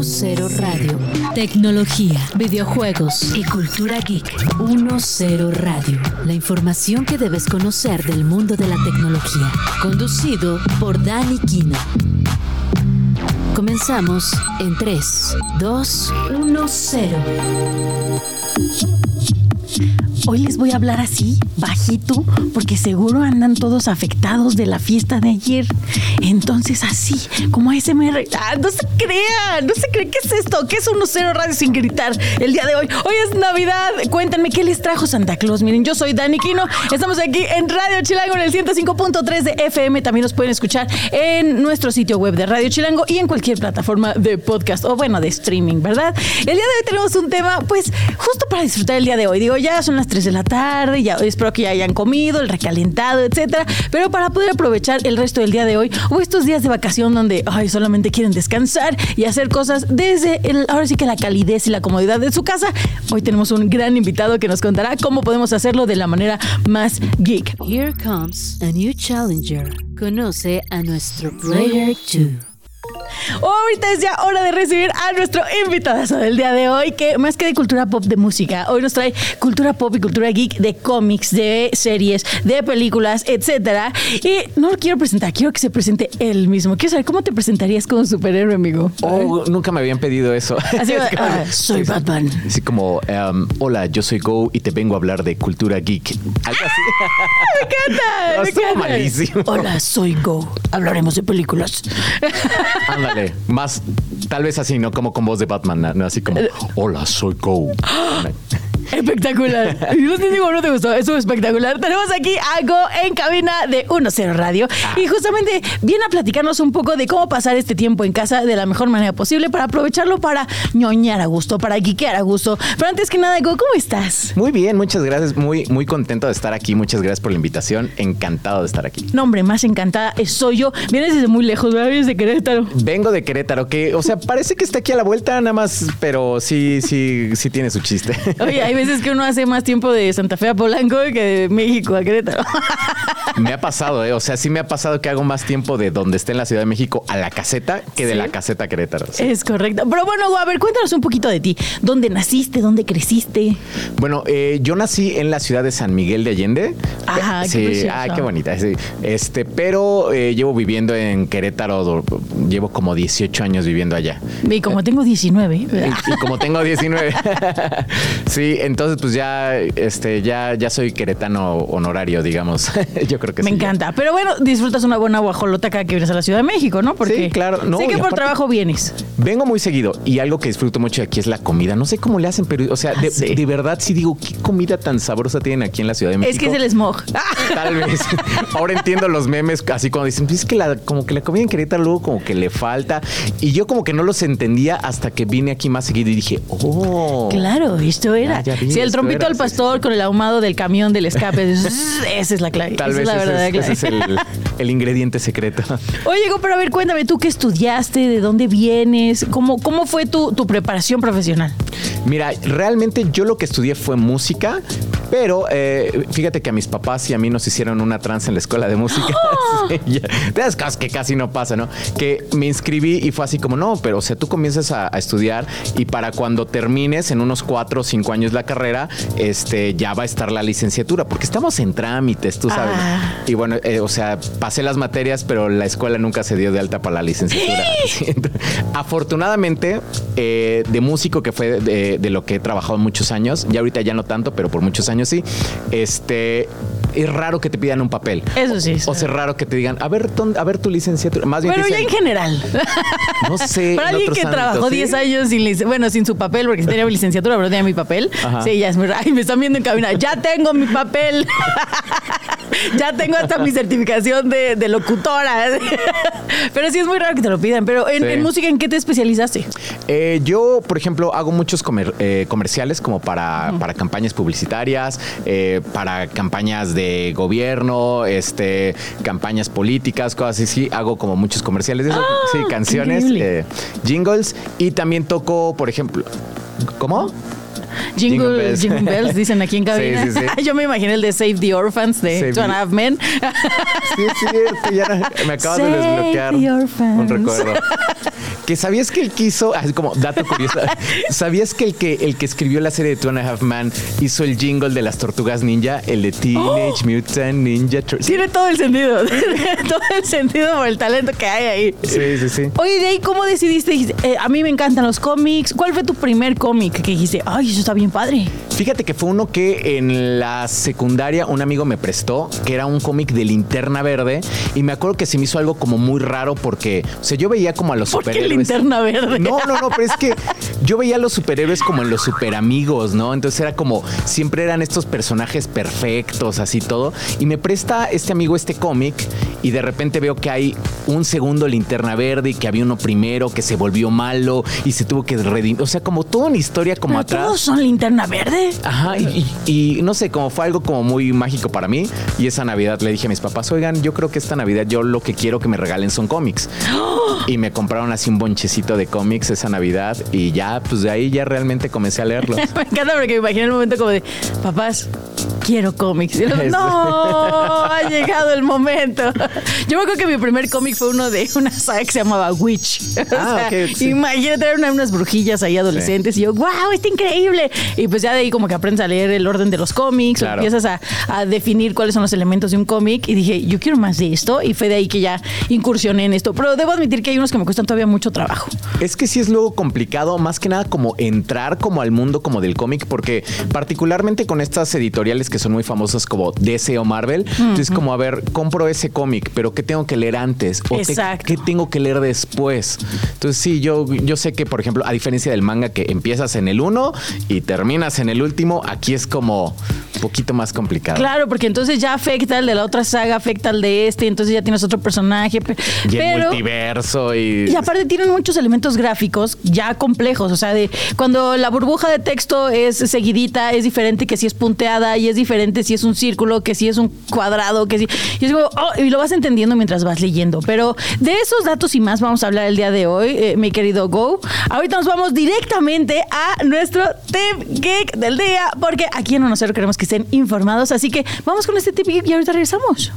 10 Radio. Tecnología, videojuegos y cultura geek. 10 Radio. La información que debes conocer del mundo de la tecnología. Conducido por Dani Kino. Comenzamos en 3, 2, 1, 0. Hoy les voy a hablar así, bajito, porque seguro andan todos afectados de la fiesta de ayer. Entonces así, como ASMR. Ah, no se crean, no se creen. ¿Qué es esto? ¿Qué es un cero radio sin gritar el día de hoy? Hoy es Navidad. Cuéntenme qué les trajo Santa Claus. Miren, yo soy Dani Quino. Estamos aquí en Radio Chilango en el 105.3 de FM. También nos pueden escuchar en nuestro sitio web de Radio Chilango y en cualquier plataforma de podcast o bueno, de streaming, ¿verdad? El día de hoy tenemos un tema, pues, justo para disfrutar el día de hoy. Digo, ya son las 3 de la tarde, ya espero que ya hayan comido, el recalentado, etcétera. Pero para poder aprovechar el resto del día de hoy o estos días de vacación donde ay, solamente quieren descansar y hacer cosas desde el, ahora sí que la calidez y la comodidad de su casa, hoy tenemos un gran invitado que nos contará cómo podemos hacerlo de la manera más geek. Here comes a new challenger. Conoce a nuestro Player 2. Ahorita es ya hora de recibir a nuestro invitado del día de hoy, que más que de cultura pop de música, hoy nos trae cultura pop y cultura geek de cómics, de series, de películas, etcétera. Y no lo quiero presentar, quiero que se presente él mismo. Quiero saber cómo te presentarías como superhéroe, amigo. Oh, nunca me habían pedido eso. Así, ah, soy Batman. Así como, um, hola, yo soy Go y te vengo a hablar de cultura geek. Algo así. me encanta, me encanta. malísimo. Hola, soy Go. Hablaremos de películas. Ándale, más tal vez así, ¿no? Como con voz de Batman, ¿no? Así como, hola, soy Go. Espectacular. Yo te digo, no te gustó. Es espectacular. Tenemos aquí a Go en cabina de 1-0 Radio. Y justamente viene a platicarnos un poco de cómo pasar este tiempo en casa de la mejor manera posible para aprovecharlo para ñoñar a gusto, para guiquear a gusto. Pero antes que nada, Go, ¿cómo estás? Muy bien, muchas gracias. Muy, muy contento de estar aquí. Muchas gracias por la invitación. Encantado de estar aquí. No, hombre, más encantada soy yo. Vienes desde muy lejos, ¿verdad? Vienes de Querétaro. Vengo de Querétaro, que, o sea, parece que está aquí a la vuelta nada más, pero sí, sí, sí tiene su chiste. Oye, hay veces que uno hace más tiempo de Santa Fe a Polanco que de México a Querétaro. Me ha pasado, ¿eh? O sea, sí me ha pasado que hago más tiempo de donde esté en la Ciudad de México a la caseta que de la caseta a Querétaro. sí. Es correcto. Pero bueno, a ver, cuéntanos un poquito de ti. ¿Dónde naciste? ¿Dónde creciste? Bueno, eh, yo nací en la ciudad de San Miguel de Allende. Ajá, qué sí, precioso. ay, qué bonita. sí. Este, pero eh, llevo viviendo en Querétaro, llevo como 18 años viviendo allá. Y como tengo 19. Y, y como tengo 19. sí, entonces pues ya, este, ya, ya soy queretano honorario, digamos. yo creo que Me sí. ya. encanta. Pero bueno, disfrutas una buena guajolota cada que vienes a la Ciudad de México, ¿no? Porque Sí, claro. No, sé que por trabajo vienes. Vengo muy seguido y algo que disfruto mucho aquí es la comida. No sé cómo le hacen, pero, o sea, de, Ah, sí. de verdad sí digo, ¿qué comida tan sabrosa tienen aquí en la Ciudad de México? Es que es el smog. Tal vez. Ahora entiendo los memes así cuando dicen, "Pues es que la, como que la comida en Querétaro luego como que le falta. Y yo como que no los entendía hasta que vine aquí más seguido y dije, oh. Claro, esto era. Ya, ya sí, el trompito al sí, pastor con el ahumado del camión del escape. Esa es la clave. Tal Esa vez es la ese, verdadera es, clave. ese es el, el ingrediente secreto. Oye, pero a ver, cuéntame, ¿tú qué estudiaste? ¿De dónde vienes? ¿Cómo, cómo fue tu, tu preparación profesional? Mira, realmente yo lo que estudié fue música, pero eh, fíjate que a mis papás y a mí nos hicieron una trance en la escuela de música. Sí, ya. de las cosas que casi no pasa, ¿no? Que me inscribí y fue así como, no, pero o sea, tú comienzas a, a estudiar y para cuando termines en unos cuatro o cinco años la carrera, este, ya va a estar la licenciatura, porque estamos en trámites, tú sabes. Ah. Y bueno, eh, o sea, pasé las materias, pero la escuela nunca se dio de alta para la licenciatura. Sí, Afortunadamente, eh, de músico, que fue de, de lo que he trabajado muchos años, y ahorita ya no tanto, pero por muchos años sí, este, es raro que te pidan un papel. Eso sí. O sea, es raro que te digan, a ver, ¿dónde- a ver tu licenciatura. Más bien Pero ya en general. no sé. Para en alguien que trabajó ámbitos, 10 ¿sí? años sin bueno, sin su papel, porque sí tenía mi licenciatura, pero no tenía mi papel. Ajá. Sí, ya es muy raro. Ay, me están viendo en cabina. Ya tengo mi papel. ya tengo hasta mi certificación de, de locutora. pero sí es muy raro que te lo pidan. Pero en, Sí. en música, ¿en qué te especializaste? Eh, yo, por ejemplo, hago muchos comer- eh, comerciales como para, para campañas publicitarias, eh, para campañas de gobierno, este, campañas políticas, cosas así. Hago como muchos comerciales de eso. sí, canciones, eh, jingles. Y también toco, por ejemplo, ¿cómo? Jingle, Jingle bells. Jingle Bells, dicen aquí en cabina. Sí, sí, sí. Yo me imaginé el de Save the Orphans de Save Two and a Half Men. Sí, cierto, ya me acabas de Save desbloquear the un recuerdo. Que sabías que él quiso, así como dato curioso, ¿sabías que el que el que escribió la serie de Two and a Half Man hizo el jingle de las tortugas ninja, el de Teenage Mutant Ninja Turtles? Tiene todo el sentido. todo el sentido por el talento que hay ahí. Sí, sí, sí. Oye, de ahí, ¿cómo decidiste? Eh, a mí me encantan los cómics. ¿Cuál fue tu primer cómic que dijiste, ay, eso está bien padre? Fíjate que fue uno que en la secundaria un amigo me prestó, que era un cómic de linterna verde, y me acuerdo que se me hizo algo como muy raro porque, o sea, yo veía como a los ¿Por qué superhéroes. Linterna verde? No, no, no, pero es que yo veía a los superhéroes como en los super amigos, ¿no? Entonces era como, siempre eran estos personajes perfectos, así todo. Y me presta este amigo este cómic y de repente veo que hay un segundo linterna verde y que había uno primero que se volvió malo y se tuvo que redimir. O sea, como toda una historia como ¿Pero atrás. ¿Todos son linterna verde? Ajá, y, y- y no sé, como fue algo como muy mágico para mí. Y esa Navidad le dije a mis papás, oigan, yo creo que esta Navidad yo lo que quiero que me regalen son cómics. Y me compraron así un bonchecito de cómics esa Navidad y ya, pues de ahí ya realmente comencé a leerlos. Me encanta porque me imagino el momento como de, papás, quiero cómics. Eso. no, ha llegado el momento. Yo me acuerdo que mi primer cómic fue uno de una saga que se llamaba Witch. O Ah, sea, sí. Imagínate, eran una- unas brujillas ahí adolescentes y yo, wow, está increíble. Y pues ya de ahí como que aprendes a leer el orden de los cómics, o Claro. empiezas a, a definir cuáles son los elementos de un cómic y dije, yo quiero más de esto y fue de ahí que ya incursioné en esto. Pero debo admitir que hay unos que me cuestan todavía mucho trabajo. Es que sí es luego complicado, más que nada como entrar como al mundo como del cómic, porque particularmente con estas editoriales que son muy famosas como DC o Marvel, es como, a ver, compro ese cómic, pero ¿qué tengo que leer antes? ¿O te- Exacto. qué tengo que leer después? Entonces sí, yo, yo sé que, por ejemplo, a diferencia del manga que empiezas en el uno y terminas en el último, aquí es como poquito más complicado. Claro, porque entonces ya afecta el de la otra saga, afecta al de este, entonces ya tienes otro personaje. pe- Y el Pero. multiverso y... Y aparte tienen muchos elementos gráficos ya complejos, o sea, de cuando la burbuja de texto es seguidita, es diferente que si es punteada y es diferente si es un círculo, que si es un cuadrado, que si y es como, oh, y lo vas entendiendo mientras vas leyendo. Pero de esos datos y más vamos a hablar el día de hoy, eh, mi querido Go. Ahorita nos vamos directamente a nuestro tip geek del día, porque aquí en nosotros queremos que estén informados, así que vamos con este tip geek y ahorita regresamos.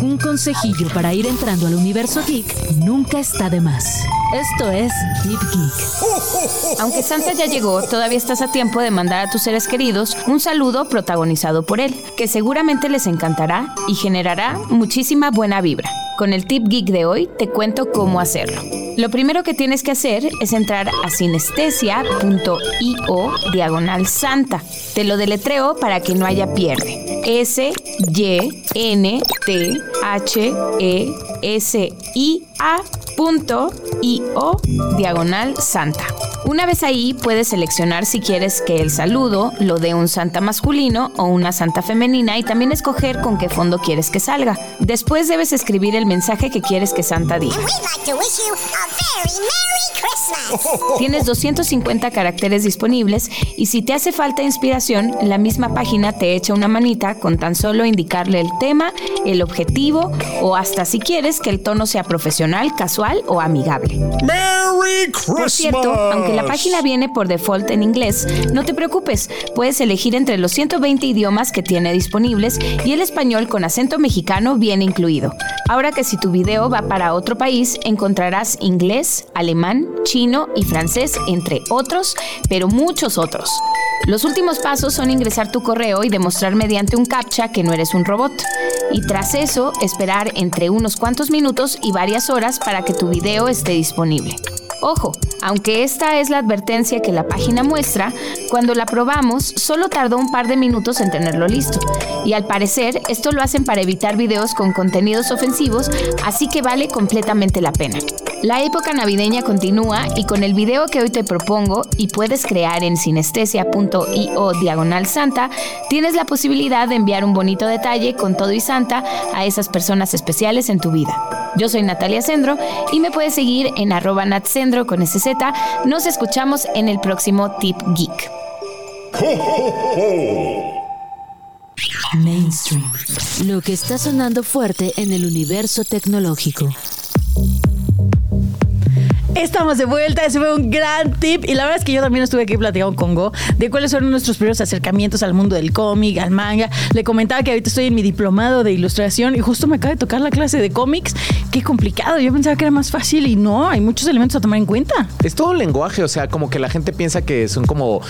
Un consejillo para ir entrando al universo geek nunca está de más. Esto es Tip Geek. Aunque Santa ya llegó, todavía estás a tiempo de mandar a tus seres queridos un saludo protagonizado por él, que seguramente les encantará y generará muchísima buena vibra. Con el tip geek de hoy te cuento cómo hacerlo. Lo primero que tienes que hacer es entrar a sinestesia.io diagonal santa. Te lo deletreo para que no haya pierde. S Y N T H E S I A punto io diagonal santa. Una vez ahí puedes seleccionar si quieres que el saludo lo dé un santa masculino o una santa femenina y también escoger con qué fondo quieres que salga. Después debes escribir el mensaje que quieres que Santa diga. Tienes 250 caracteres disponibles y si te hace falta inspiración, la misma página te echa una manita con tan solo indicarle el tema, el objetivo o hasta si quieres que el tono sea profesional, casual o amigable. Merry Christmas. Por cierto, aunque la página viene por default en inglés, no te preocupes, puedes elegir entre los 120 idiomas que tiene disponibles y el español con acento mexicano viene incluido. Ahora que si tu video va para otro país, encontrarás inglés, alemán, chino y francés, entre otros, pero muchos otros. Los últimos pasos son ingresar tu correo y demostrar mediante un captcha que no eres un robot. Y tras eso, esperar entre unos cuantos minutos y varias horas para que tu video esté disponible. Ojo, aunque esta es la advertencia que la página muestra, cuando la probamos solo tardó un par de minutos en tenerlo listo. Y al parecer esto lo hacen para evitar videos con contenidos ofensivos, así que vale completamente la pena. La época navideña continúa y con el video que hoy te propongo y puedes crear en sinestesia.io diagonal santa, tienes la posibilidad de enviar un bonito detalle con todo y santa a esas personas especiales en tu vida. Yo soy Natalia Sendro y me puedes seguir en arroba natsendro con SZ. Nos escuchamos en el próximo Tip Geek. Mainstream. Lo que está sonando fuerte en el universo tecnológico. Estamos de vuelta, ese fue un gran tip y la verdad es que yo también estuve aquí platicando con Go de cuáles son nuestros primeros acercamientos al mundo del cómic, al manga. Le comentaba que ahorita estoy en mi diplomado de ilustración y justo me acaba de tocar la clase de cómics. Qué complicado, yo pensaba que era más fácil y no, hay muchos elementos a tomar en cuenta. Es todo lenguaje, o sea, como que la gente piensa que son como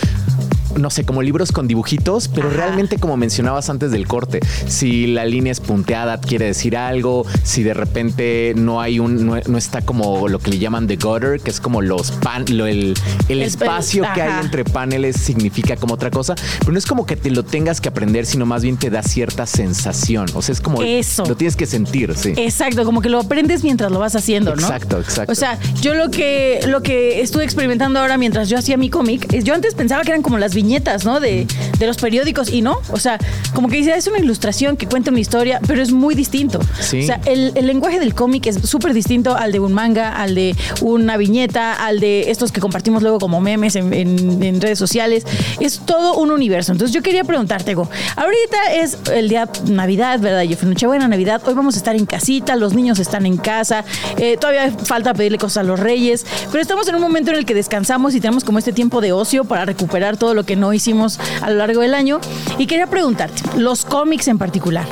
no sé, como libros con dibujitos, pero realmente como mencionabas antes del corte, si la línea es punteada quiere decir algo, si de repente no hay un, no, no está como lo que le llaman the gutter, que es como los pan, lo- el, el El- espacio que hay entre paneles significa como otra cosa, pero no es como que te lo tengas que aprender, sino más bien te da cierta sensación, o sea, es como Eso. lo tienes que sentir, sí. Exacto, como que lo aprendes mientras lo vas haciendo, ¿no? Exacto, exacto. O sea, yo lo que, lo que estuve experimentando ahora mientras yo hacía mi cómic, yo antes pensaba que eran como las viñetas, ¿no? De, de los periódicos y no. O sea, como que dice, es una ilustración que cuenta una historia, pero es muy distinto. Sí. O sea, el, el lenguaje del cómic es súper distinto al de un manga, al de una viñeta, al de estos que compartimos luego como memes en, en- en redes sociales. Es todo un universo. Entonces yo quería preguntarte, Go, ahorita es el día Navidad, ¿verdad? Yo fui Nochebuena, Navidad. Hoy vamos a estar en casita, los niños están en casa. eh, todavía falta pedirle cosas a los reyes, pero estamos en un momento en el que descansamos y tenemos como este tiempo de ocio para recuperar todo lo que no hicimos a lo largo del año. Y quería preguntarte, los cómics en particular,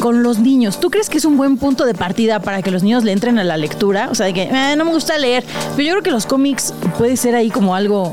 con los niños, ¿tú crees que es un buen punto de partida para que los niños le entren a la lectura? O sea, de que "Eh, no me gusta leer, pero yo creo que los cómics puede ser ahí como algo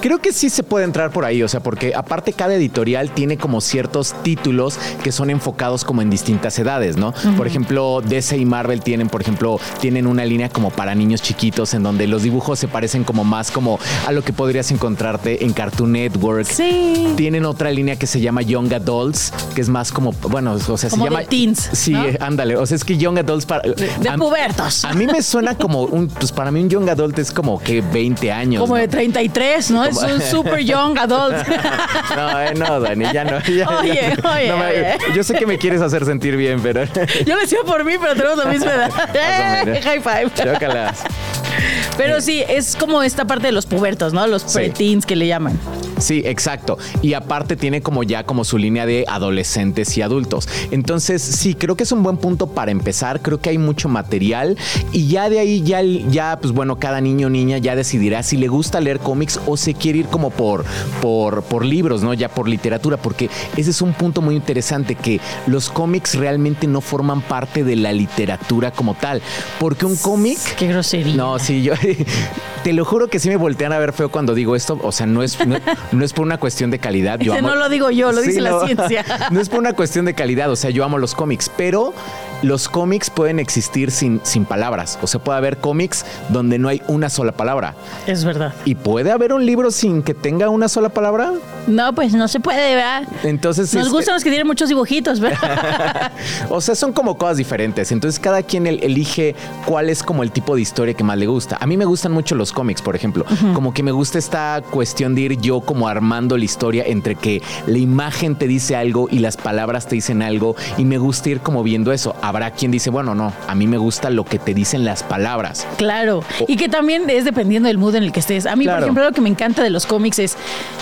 Creo que sí se puede entrar por ahí, o sea, porque aparte cada editorial tiene como ciertos títulos que son enfocados como en distintas edades, ¿no? Por ejemplo, DC y Marvel tienen, por ejemplo, tienen una línea como para niños chiquitos en donde los dibujos se parecen como más como a lo que podrías encontrarte en Cartoon Network. Sí. Tienen otra línea que se llama Young Adults, que es más como, bueno, o sea, Como se llama de teens, Sí, ¿no? ándale, o sea, es que Young Adults para de a- pubertos. A mí me suena como un pues para mí un Young Adult es como que 20 años. Como ¿no? de 33, ¿no? Es un super young adult. No, eh, no, Dani, ya no. ya- Oye, ya- oye, no me- oye. Yo sé que me quieres hacer sentir bien, pero. Yo lo decía por mí, pero tenemos la misma edad. menos. High five. Chócalas. Pero sí, es como esta parte de los pubertos, ¿no? Los Sí. preteens que le llaman. Sí, exacto. Y aparte tiene como ya como su línea de adolescentes y adultos. Entonces, sí, creo que es un buen punto para empezar. Creo que hay mucho material y ya de ahí ya, ya pues bueno, cada niño o niña ya decidirá si le gusta leer cómics o se quiere ir como por, por, por libros, ¿no? Ya por literatura, porque ese es un punto muy interesante que los cómics realmente no forman parte de la literatura como tal. Porque un cómic... Qué grosería. No, sí, yo te lo juro que sí me voltean a ver feo cuando digo esto. O sea, no es, no, no es por una cuestión de calidad. Yo amo- no lo digo yo, lo Sí, dice la ciencia. No es por una cuestión de calidad. O sea, yo amo los cómics, pero los cómics pueden existir sin, sin palabras. O sea, puede haber cómics donde no hay una sola palabra. Es verdad. ¿Y puede haber un libro sin que tenga una sola palabra? No, pues no se puede, ¿verdad? Entonces. Nos es- gustan los que tienen muchos dibujitos, ¿verdad? o sea, son como cosas diferentes. Entonces, cada quien el- elige cuál es como el tipo de historia que más le gusta. A mí me gustan mucho los cómics, por ejemplo. Como que me gusta esta cuestión de ir yo como armando la historia entre que la imagen te dice algo y las palabras te dicen algo. Y me gusta ir como viendo eso. Habrá quien dice, bueno, no, a mí me gusta lo que te dicen las palabras. Claro. Y que también es dependiendo del mood en el que estés. A mí, por ejemplo, lo que me encanta de los cómics es.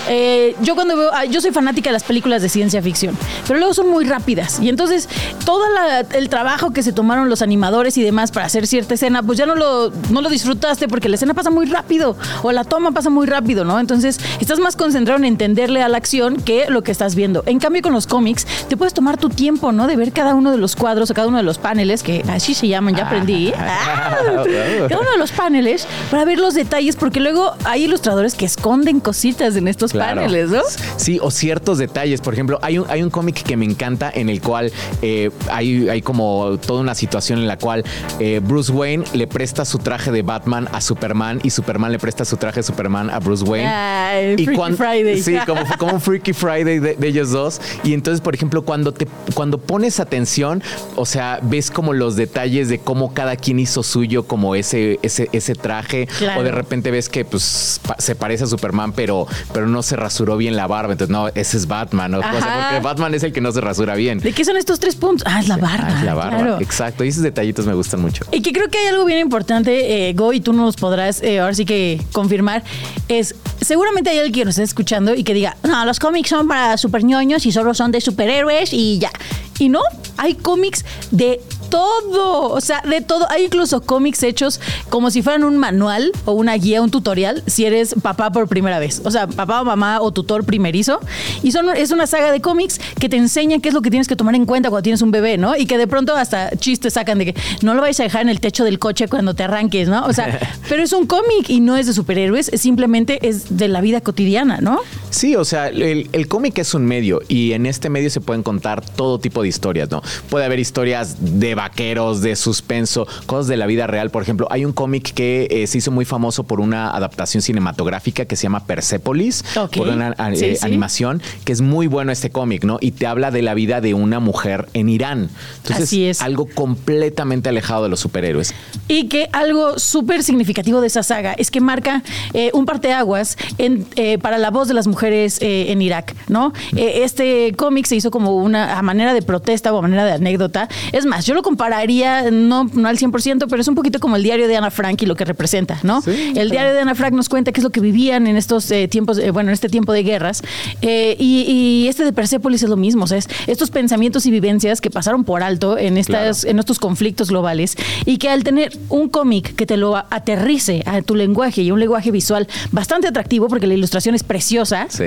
eh, yo cuando veo. ah, Yo soy fanática de las películas de ciencia ficción, pero luego son muy rápidas. Y entonces, todo la- el trabajo que se tomaron los animadores y demás para hacer cierta escena, pues ya no lo, no lo disfrutaste porque la escena pasa muy rápido o la toma pasa muy rápido, ¿no? Entonces, estás más concentrado en entenderle a la acción que lo que estás viendo. En cambio, con los cómics, te puedes tomar tu tiempo, ¿no? De ver cada uno de los cuadros o cada uno de los paneles, que así se llaman, ya aprendí. Ah, cada uno de los paneles para ver los detalles, porque luego hay ilustradores que esconden cositas en estos Claro. paneles, ¿no? Sí, o ciertos detalles. Por ejemplo, hay un, hay un cómic que me encanta en el cual eh, hay, hay como toda una situación en la cual eh, Bruce Wayne le presta su traje de Batman a Superman y Superman le presta su traje de Superman a Bruce Wayne. Ay, Freaky cuan- Friday. Sí, como, como un Freaky Friday de, de ellos dos. Y entonces, por ejemplo, cuando, te, cuando pones atención, o sea, ves como los detalles de cómo cada quien hizo suyo como ese, ese, ese traje. Claro. O de repente ves que pues, pa- se parece a Superman, pero, pero no se rasuró bien la barba. Entonces, no, ese es Batman. ¿no? O sea, porque Batman es el que no se rasura bien. ¿De qué son estos tres puntos? Ah, es la barba. Ah, es la barba. claro. Exacto. Y esos detallitos me gustan mucho. Y que creo que hay algo bien importante, eh, Go, y tú nos podrás eh, ahora sí que confirmar, es seguramente hay alguien que nos está escuchando y que diga, no, los cómics son para super ñoños y solo son de superhéroes y ya. Y no, hay cómics de todo, o sea, de todo. Hay incluso cómics hechos como si fueran un manual o una guía, un tutorial, si eres papá por primera vez. O sea, papá o mamá o tutor primerizo. Y son, es una saga de cómics que te enseña qué es lo que tienes que tomar en cuenta cuando tienes un bebé, ¿no? Y que de pronto hasta chistes sacan de que no lo vais a dejar en el techo del coche cuando te arranques, ¿no? O sea, pero es un cómic y no es de superhéroes, es simplemente es de la vida cotidiana, ¿no? Sí, o sea, el, el cómic es un medio y en este medio se pueden contar todo tipo de historias, ¿no? Puede haber historias de vaqueros, de suspenso, cosas de la vida real. Por ejemplo, hay un cómic que eh, se hizo muy famoso por una adaptación cinematográfica que se llama Persepolis, por una Sí, eh, sí. animación, que es muy bueno este cómic, ¿no? Y te habla de la vida de una mujer en Irán. Entonces, Así es. algo completamente alejado de los superhéroes. Y que algo súper significativo de esa saga es que marca eh, un parteaguas en, para la voz de las mujeres en Irak, ¿no? Este cómic se hizo como una a manera de protesta o a manera de anécdota. Es más, yo lo compararía, no, no al 100%, pero es un poquito como el diario de Ana Frank y lo que representa, ¿no? Sí, el diario de Ana Frank nos cuenta qué es lo que vivían en estos eh, tiempos, eh, bueno, en este tiempo de guerras. Eh, y, y este de Persepolis es lo mismo, o sea, es estos pensamientos y vivencias que pasaron por alto en, estas, en estos conflictos globales y que al tener un cómic que te lo aterrice a tu lenguaje y un lenguaje visual bastante atractivo, porque la ilustración es preciosa, Sí.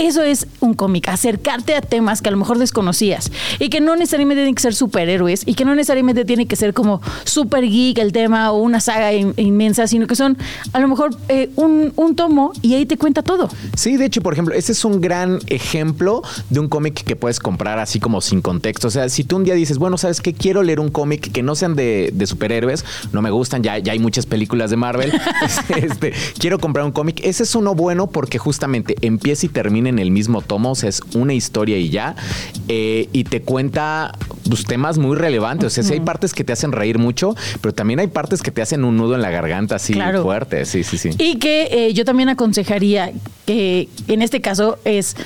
Eso es un cómic, acercarte a temas que a lo mejor desconocías y que no necesariamente tienen que ser superhéroes y que no necesariamente tiene que ser como super geek el tema o una saga in- inmensa, sino que son a lo mejor eh, un, un tomo y ahí te cuenta todo. Sí, de hecho, por ejemplo, ese es un gran ejemplo de un cómic que puedes comprar así como sin contexto. O sea, si tú un día dices, bueno, ¿sabes qué? Quiero leer un cómic que no sean de, de superhéroes, no me gustan, ya, ya hay muchas películas de Marvel. este, quiero comprar un cómic. Ese es uno bueno porque justamente empieza y termina en el mismo tomo, o sea, es una historia y ya. eh, y te cuenta pues, temas muy relevantes. O sea, sí hay partes que te hacen reír mucho, pero también hay partes que te hacen un nudo en la garganta así Claro. fuerte. Sí, sí, sí. Y que eh, yo también aconsejaría que en este caso es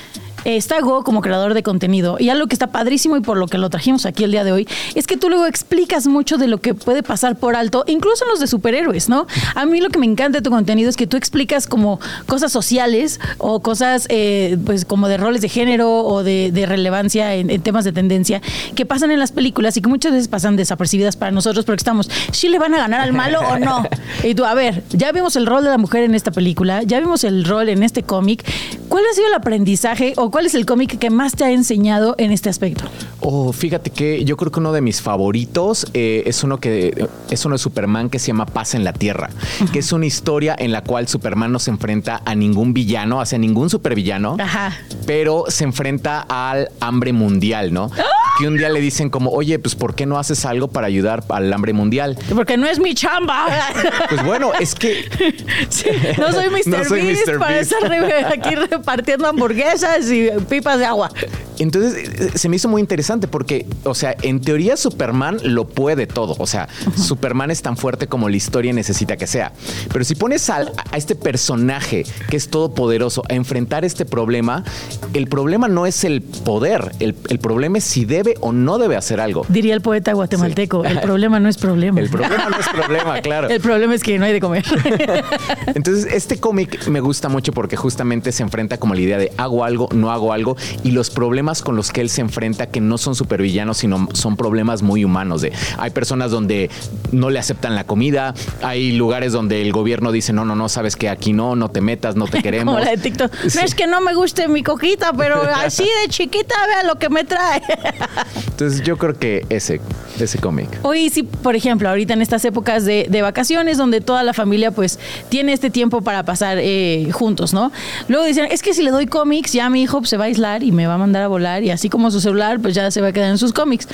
está Go como creador de contenido y algo que está padrísimo y por lo que lo trajimos aquí el día de hoy es que tú luego explicas mucho de lo que puede pasar por alto, incluso en los de superhéroes, ¿no? A mí lo que me encanta de tu contenido es que tú explicas como cosas sociales o cosas eh, pues como de roles de género o de, de relevancia en, en temas de tendencia que pasan en las películas y que muchas veces pasan desapercibidas para nosotros porque estamos, ¿sí le van a ganar al malo o no? Y tú, a ver, ya vimos el rol de la mujer en esta película, ya vimos el rol en este cómic. ¿Cuál ha sido el aprendizaje o cuál es el cómic que más te ha enseñado en este aspecto? Oh, fíjate que yo creo que uno de mis favoritos eh, es uno que es uno de Superman que se llama Paz en la Tierra, que es una historia en la cual Superman no se enfrenta a ningún villano, hacia ningún supervillano, Ajá. pero se enfrenta al hambre mundial, ¿no? Que un día le dicen como, oye, pues ¿por qué no haces algo para ayudar al hambre mundial? Porque no es mi chamba. Pues bueno, es que Sí, no soy Mr. No soy Beast Mr. para Beast. estar aquí repartiendo hamburguesas y pipas de agua. Entonces eh, se me hizo muy interesante porque, o sea, en teoría Superman lo puede todo. O sea, Superman es tan fuerte como la historia necesita que sea. Pero si pones al- a, este personaje que es todopoderoso a enfrentar este problema, el problema no es el poder, el, el problema es si debe o no debe hacer algo. Diría el poeta guatemalteco, Sí. el problema no es problema. El problema no es problema, claro. El problema es que no hay de comer. Entonces, este cómic me gusta mucho porque justamente se enfrenta como la idea de hago algo, no hago algo y los problemas con los que él se enfrenta que no son supervillanos, sino son problemas muy humanos. De hay personas donde no le aceptan la comida, hay lugares donde el gobierno dice no, no, no, sabes que aquí no, no te metas, no te queremos. Como la de TikTok. Sí. No es que no me guste mi coquita, pero así de chiquita, vea lo que me trae. Entonces, yo creo que ese, ese cómic. Hoy sí, por ejemplo, ahorita en estas épocas de, de vacaciones donde toda la familia pues tiene este tiempo para pasar eh, juntos, ¿no? Luego dicen, es que si le doy cómics, ya mi hijo pues, se va a aislar y me va a mandar a volar y así como su celular pues ya se va a quedar en sus cómics.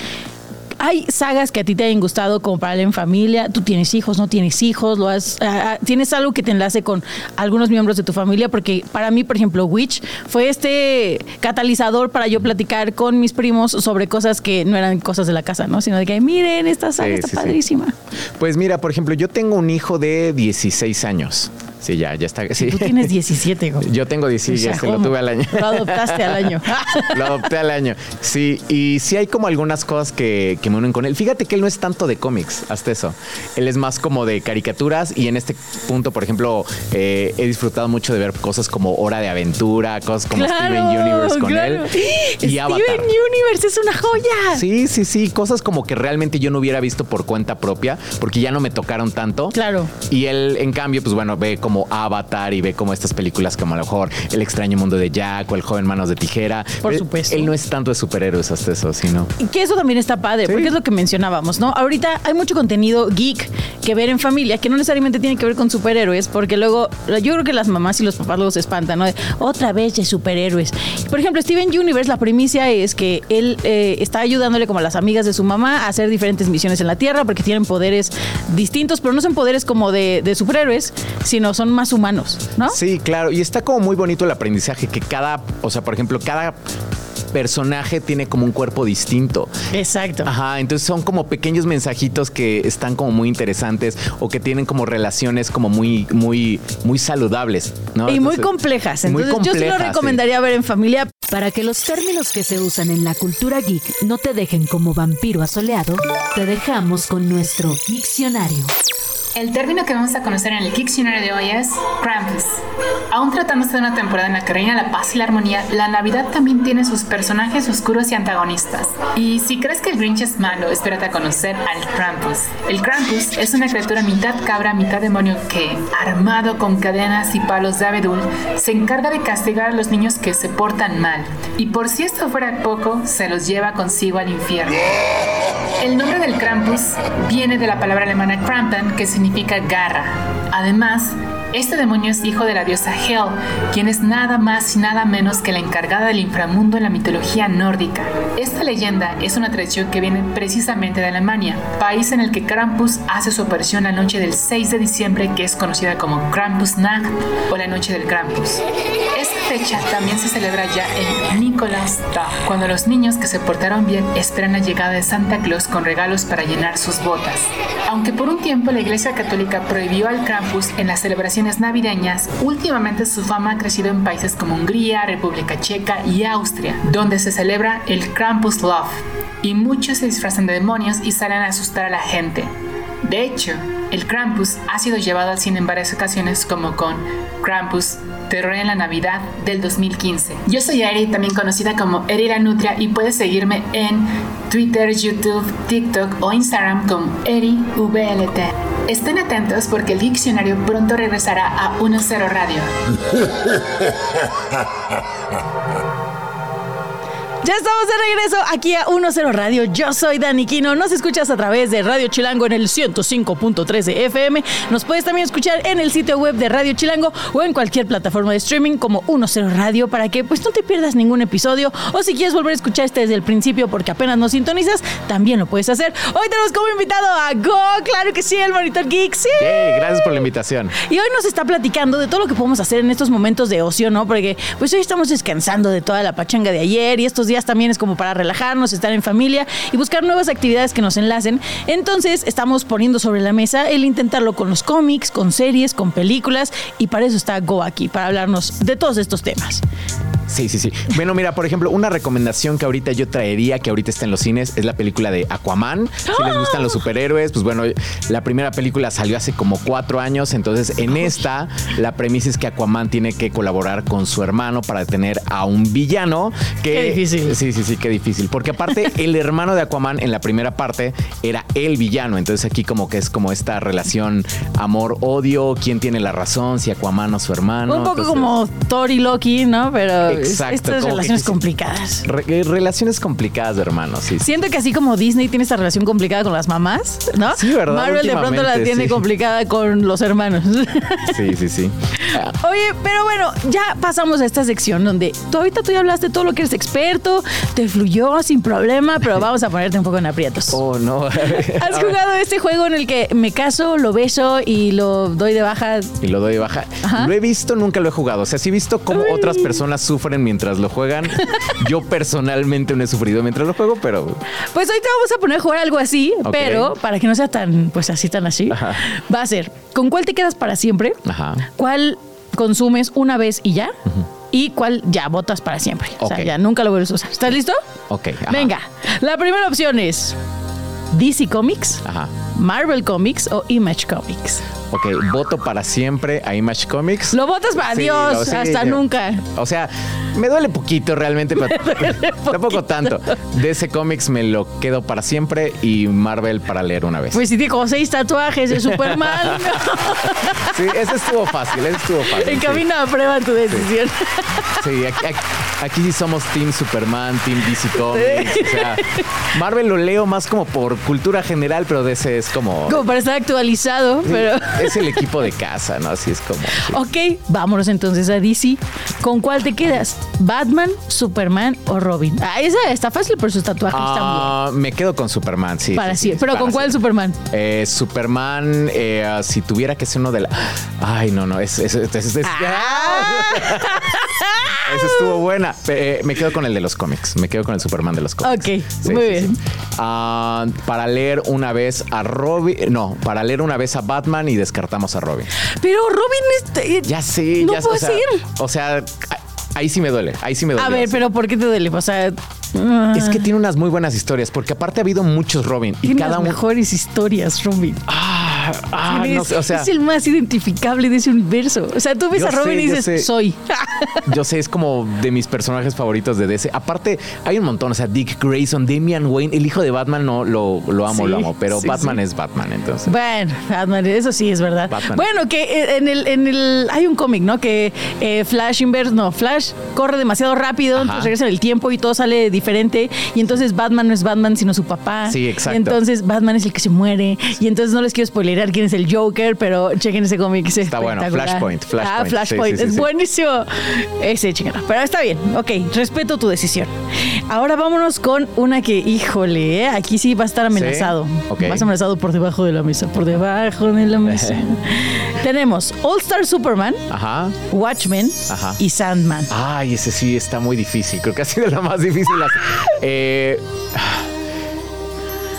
Hay sagas que a ti te hayan gustado como para en familia. Tú tienes hijos, no tienes hijos, lo has, ah, ah, tienes algo que te enlace con algunos miembros de tu familia, porque para mí, por ejemplo, Witch fue este catalizador para yo platicar con mis primos sobre cosas que no eran cosas de la casa, ¿no? Sino de que miren, esta saga Sí, está sí, sí. padrísima. Pues mira, por ejemplo, yo tengo un hijo de 16 años. Sí, ya, ya está. Sí. Tú tienes 17, güey. Yo tengo 17, O sea, lo ¿cómo? tuve al año. Lo adoptaste al año. Lo adopté al año. Sí, y sí hay como algunas cosas que, que me unen con él. Fíjate que él no es tanto de cómics, hasta eso. Él es más como de caricaturas y en este punto, por ejemplo, eh, he disfrutado mucho de ver cosas como Hora de Aventura, cosas como Steven Universe con claro. él. Y Steven Avatar. Universe es una joya. Sí, sí, sí, cosas como que realmente yo no hubiera visto por cuenta propia, porque ya no me tocaron tanto. Claro. Y él, en cambio, pues bueno, ve como Avatar y ve como estas películas como a lo mejor El extraño mundo de Jack o El joven manos de tijera. Por supuesto. Él no es tanto de superhéroes hasta eso, sino. Y que eso también está padre, Sí. porque es lo que mencionábamos, ¿no? Ahorita hay mucho contenido geek que ver en familia, que no necesariamente tiene que ver con superhéroes, porque luego yo creo que las mamás y los papás luego se espantan, ¿no? De, Otra vez de superhéroes. Por ejemplo, Steven Universe, la primicia es que él eh, está ayudándole como a las amigas de su mamá a hacer diferentes misiones en la Tierra, porque tienen poderes distintos, pero no son poderes como de, de superhéroes, sino son más humanos, ¿no? Sí, claro. Y está como muy bonito el aprendizaje que cada, o sea, por ejemplo, cada personaje tiene como un cuerpo distinto. Exacto. Ajá, entonces son como pequeños mensajitos que están como muy interesantes o que tienen como relaciones como muy, muy, muy saludables, ¿no? Y muy Entonces, complejas. muy Entonces, yo sí lo complejas, sí. recomendaría ver en familia. Para que los términos que se usan en la cultura geek no te dejen como vampiro asoleado, te dejamos con nuestro diccionario. El término que vamos a conocer en el Diccionario de hoy es Krampus. Aún tratándose de una temporada en la que reina la paz y la armonía, la Navidad también tiene sus personajes oscuros y antagonistas. Y si crees que el Grinch es malo, espérate a conocer al Krampus. El Krampus es una criatura mitad cabra, mitad demonio que, armado con cadenas y palos de abedul, se encarga de castigar a los niños que se portan mal. Y por si esto fuera poco, se los lleva consigo al infierno. El nombre del Krampus viene de la palabra alemana Krampen, que significa garra. Además, este demonio es hijo de la diosa Hel, quien es nada más y nada menos que la encargada del inframundo en la mitología nórdica. Esta leyenda es una tradición que viene precisamente de Alemania, país en el que Krampus hace su aparición la noche del 6 de diciembre, que es conocida como Krampusnacht o la noche del Krampus. Esta fecha también se celebra ya en Nikolaustag, cuando los niños que se portaron bien esperan la llegada de Santa Claus con regalos para llenar sus botas. Aunque por un tiempo la Iglesia Católica prohibió al Krampus en las navideñas, últimamente su fama ha crecido en países como Hungría, República Checa y Austria, donde se celebra el Krampus Love, y muchos se disfrazan de demonios y salen a asustar a la gente. De hecho, el Krampus ha sido llevado al cine en varias ocasiones como con Krampus, Terror en la Navidad del 2015. Yo soy Eri, también conocida como Eri la Nutria y puedes seguirme en Twitter, YouTube, TikTok o Instagram como EriVLT. Estén atentos porque el diccionario pronto regresará a 1.0 Radio. Ya estamos de regreso aquí a 10 Radio. Yo soy Dani Quino. Nos escuchas a través de Radio Chilango en el 105.3 de FM. Nos puedes también escuchar en el sitio web de Radio Chilango o en cualquier plataforma de streaming como 10 Radio para que pues no te pierdas ningún episodio o si quieres volver a escuchar este desde el principio porque apenas nos sintonizas, también lo puedes hacer. Hoy tenemos como invitado a Go, claro que sí, el Monitor Geek. Sí. Gracias por la invitación. Y hoy nos está platicando de todo lo que podemos hacer en estos momentos de ocio, ¿no? Porque pues hoy estamos descansando de toda la pachanga de ayer y estos días también es como para relajarnos, estar en familia y buscar nuevas actividades que nos enlacen. Entonces estamos poniendo sobre la mesa el intentarlo con los cómics, con series, con películas y para eso está Go aquí, para hablarnos de todos estos temas. Sí, sí, sí. Bueno, mira, por ejemplo, una recomendación que ahorita yo traería, que ahorita está en los cines, es la película de Aquaman. Si les gustan los superhéroes, pues bueno, la primera película salió hace como cuatro años, entonces en esta la premisa es que Aquaman tiene que colaborar con su hermano para detener a un villano que... Difícil. Sí, sí, sí, qué difícil. Porque aparte, el hermano de Aquaman en la primera parte era el villano, entonces aquí como que es como esta relación amor-odio, quién tiene la razón, si Aquaman o su hermano. Un poco entonces- como Thor y Loki, ¿no? Pero Exacto, estas que relaciones complicadas. Re- eh, relaciones complicadas de hermanos, sí. sí. Siento que así como Disney tiene esta relación complicada con las mamás, ¿no? Sí, ¿verdad? Marvel de pronto la tiene sí. complicada con los hermanos. Sí, sí, sí. Oye, pero bueno, ya pasamos a esta sección donde tú ahorita tú ya hablaste de todo lo que eres experto, te fluyó sin problema, pero vamos a ponerte un poco en aprietos. Oh, no. ¿Has jugado este juego en el que me caso, lo beso y lo doy de baja? Y lo doy de baja. Ajá. Lo he visto, nunca lo he jugado. O sea, sí he visto cómo Uy. otras personas sufren mientras lo juegan. Yo personalmente no he sufrido mientras lo juego, pero Pues hoy te vamos a poner a jugar algo así, pero para que no sea tan, pues así, tan así, Ajá. va a ser, ¿con cuál te quedas para siempre? Ajá. ¿Cuál consumes una vez y ya? ¿Y cuál ya botas para siempre? O sea, ya nunca lo vuelves a usar. ¿Estás listo? ok. ajá. Venga, la primera opción es DC Comics, Ajá. Marvel Comics o Image Comics. Ok, voto para siempre a Image Comics. Lo votas para Sí, Dios, sí, hasta yo- nunca. O sea, me duele poquito realmente, pero tampoco tanto. DC Comics me lo quedo para siempre y Marvel para leer una vez. Pues si tiene como seis tatuajes de Superman, Sí, ese estuvo fácil, ese estuvo fácil. en sí. camino a prueba tu decisión. Sí, aquí, aquí- aquí sí somos Team Superman, Team DC Comics. O sea, Marvel lo leo más como por cultura general, pero DC es como. Como para estar actualizado, pero... Es el equipo de casa, ¿no? Así es como. sí. Ok, vámonos entonces a DC. ¿Con cuál te quedas? ¿Batman, Superman o Robin? Ah, esa está fácil por sus tatuajes Ah, me quedo con Superman, sí. Para sí. Pero ¿con cuál. Superman? Eh, Superman, eh, ah, si tuviera que ser uno de la. Ay, no, no, es, es- es- es- es- Esa estuvo buena. Eh, me quedo con el de los cómics. Me quedo con el Superman de los cómics. Ok, muy bien. Ah, para leer una vez a Robin. No, para leer una vez a Batman y descartamos a Robin. Pero Robin es... Ya sé, No ya puede o sea. O sea, ahí sí me duele. Ahí sí me duele. A ver, pero ¿por qué te duele? O sea... ah, Es que tiene unas muy buenas historias, porque aparte ha habido muchos Robin y cada las mejores historias, Robin. Ah, ah, Eres- no sé, o sea, es el más identificable de ese universo. O sea, tú ves a Robin sé, y dices, sé. soy. yo sé, es como de mis personajes favoritos de DC. Aparte, hay un montón, o sea, Dick Grayson, Damian Wayne, el hijo de Batman, no lo, lo amo, Sí, lo amo, pero sí, Batman sí. es Batman, entonces. Bueno, Batman, eso sí es verdad. Batman. Bueno, que eh, en el, en el hay un cómic, ¿no? Que eh, Flash inverse, no, Flash corre demasiado rápido, Ajá. entonces regresa en el tiempo y todo sale diferente. Y entonces Batman no es Batman, sino su papá. Sí, exacto. Y entonces Batman es el que se muere. Y entonces no les quiero quién es el Joker, pero chequen ese cómic. es Está bueno. Flashpoint, Flashpoint. Ah, Flashpoint. sí, sí, es sí. buenísimo. Ese, chingada. Pero está bien. Ok, respeto tu decisión. Ahora vámonos con una que, híjole, ¿eh? aquí sí va a estar amenazado. Ok. Vas amenazado por debajo de la mesa, por debajo de la mesa. Tenemos All Star Superman, Ajá. Watchmen Ajá. y Sandman. Ay, ese sí está muy difícil. Creo que ha sido la más difícil. Eh,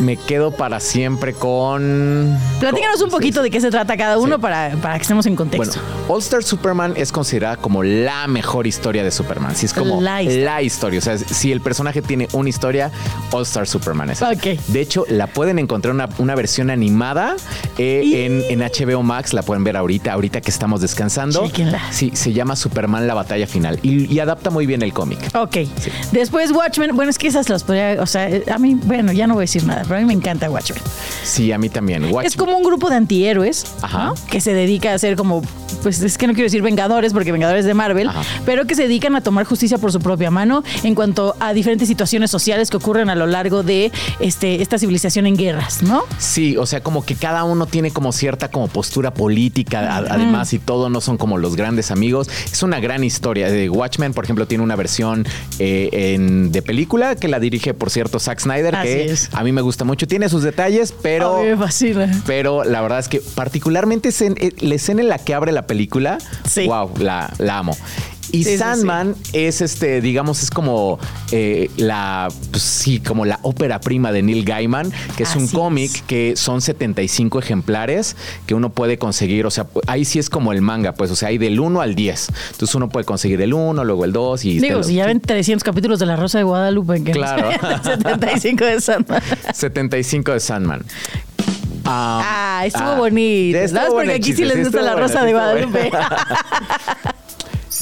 me quedo para siempre con. Platícanos con- un poquito de qué se trata cada uno Sí. para, para que estemos en Bueno, contexto. All Star Superman es considerada como la mejor historia de Superman. Sí, es como La la historia. O sea, si el personaje tiene una historia, All Star Superman es. esa. Ok. De hecho, la pueden encontrar una, una versión animada eh, Y- en, en HBO Max. La pueden ver ahorita, ahorita que estamos descansando. Chéquenla. Sí, se llama Superman la batalla final y, y adapta muy bien el cómic. Ok. Después Watchmen. Bueno, es que esas las podría. O sea, a mí, bueno, ya no voy a decir nada, pero a mí me encanta Watchmen. Sí, a mí también. Es como un grupo de antihéroes Ajá. ¿no? que se dedica a ser como, pues es que no quiero decir vengadores porque vengadores de Marvel, Ajá. pero que se dedican a tomar justicia por su propia mano en cuanto a diferentes situaciones sociales que ocurren a lo largo de este, esta civilización en guerras, ¿no? Sí, o sea, como que cada uno tiene como cierta como postura política, a- además, y todo no son como los grandes amigos. Es una gran historia. De Watchmen, por ejemplo, tiene una versión eh, en- de película que la dirige, por cierto, Zack Snyder, Así que es. a mí me gusta mucho. Tiene sus detalles, pero... A mí me fascina. Pero la verdad es que particularmente eh, la escena en la que abre la película, Sí. wow, la, la amo. Y Sí, sí, Sandman es este, digamos, es como eh, la, pues sí, como la ópera prima de Neil Gaiman, que es un Así cómic es. que son 75 ejemplares que uno puede conseguir. O sea, ahí sí es como el manga, pues, o sea, hay del 1 al 10. Entonces uno puede conseguir el 1, luego el 2 y. Digo, si ya ven 300 capítulos de La Rosa de Guadalupe, que Claro. sé, 75 de Sandman. 75 de Sandman. Ah, estuvo ah, bonito. estuvo ¿Sabes? Porque aquí sí les sí gusta La Rosa sí de Guadalupe.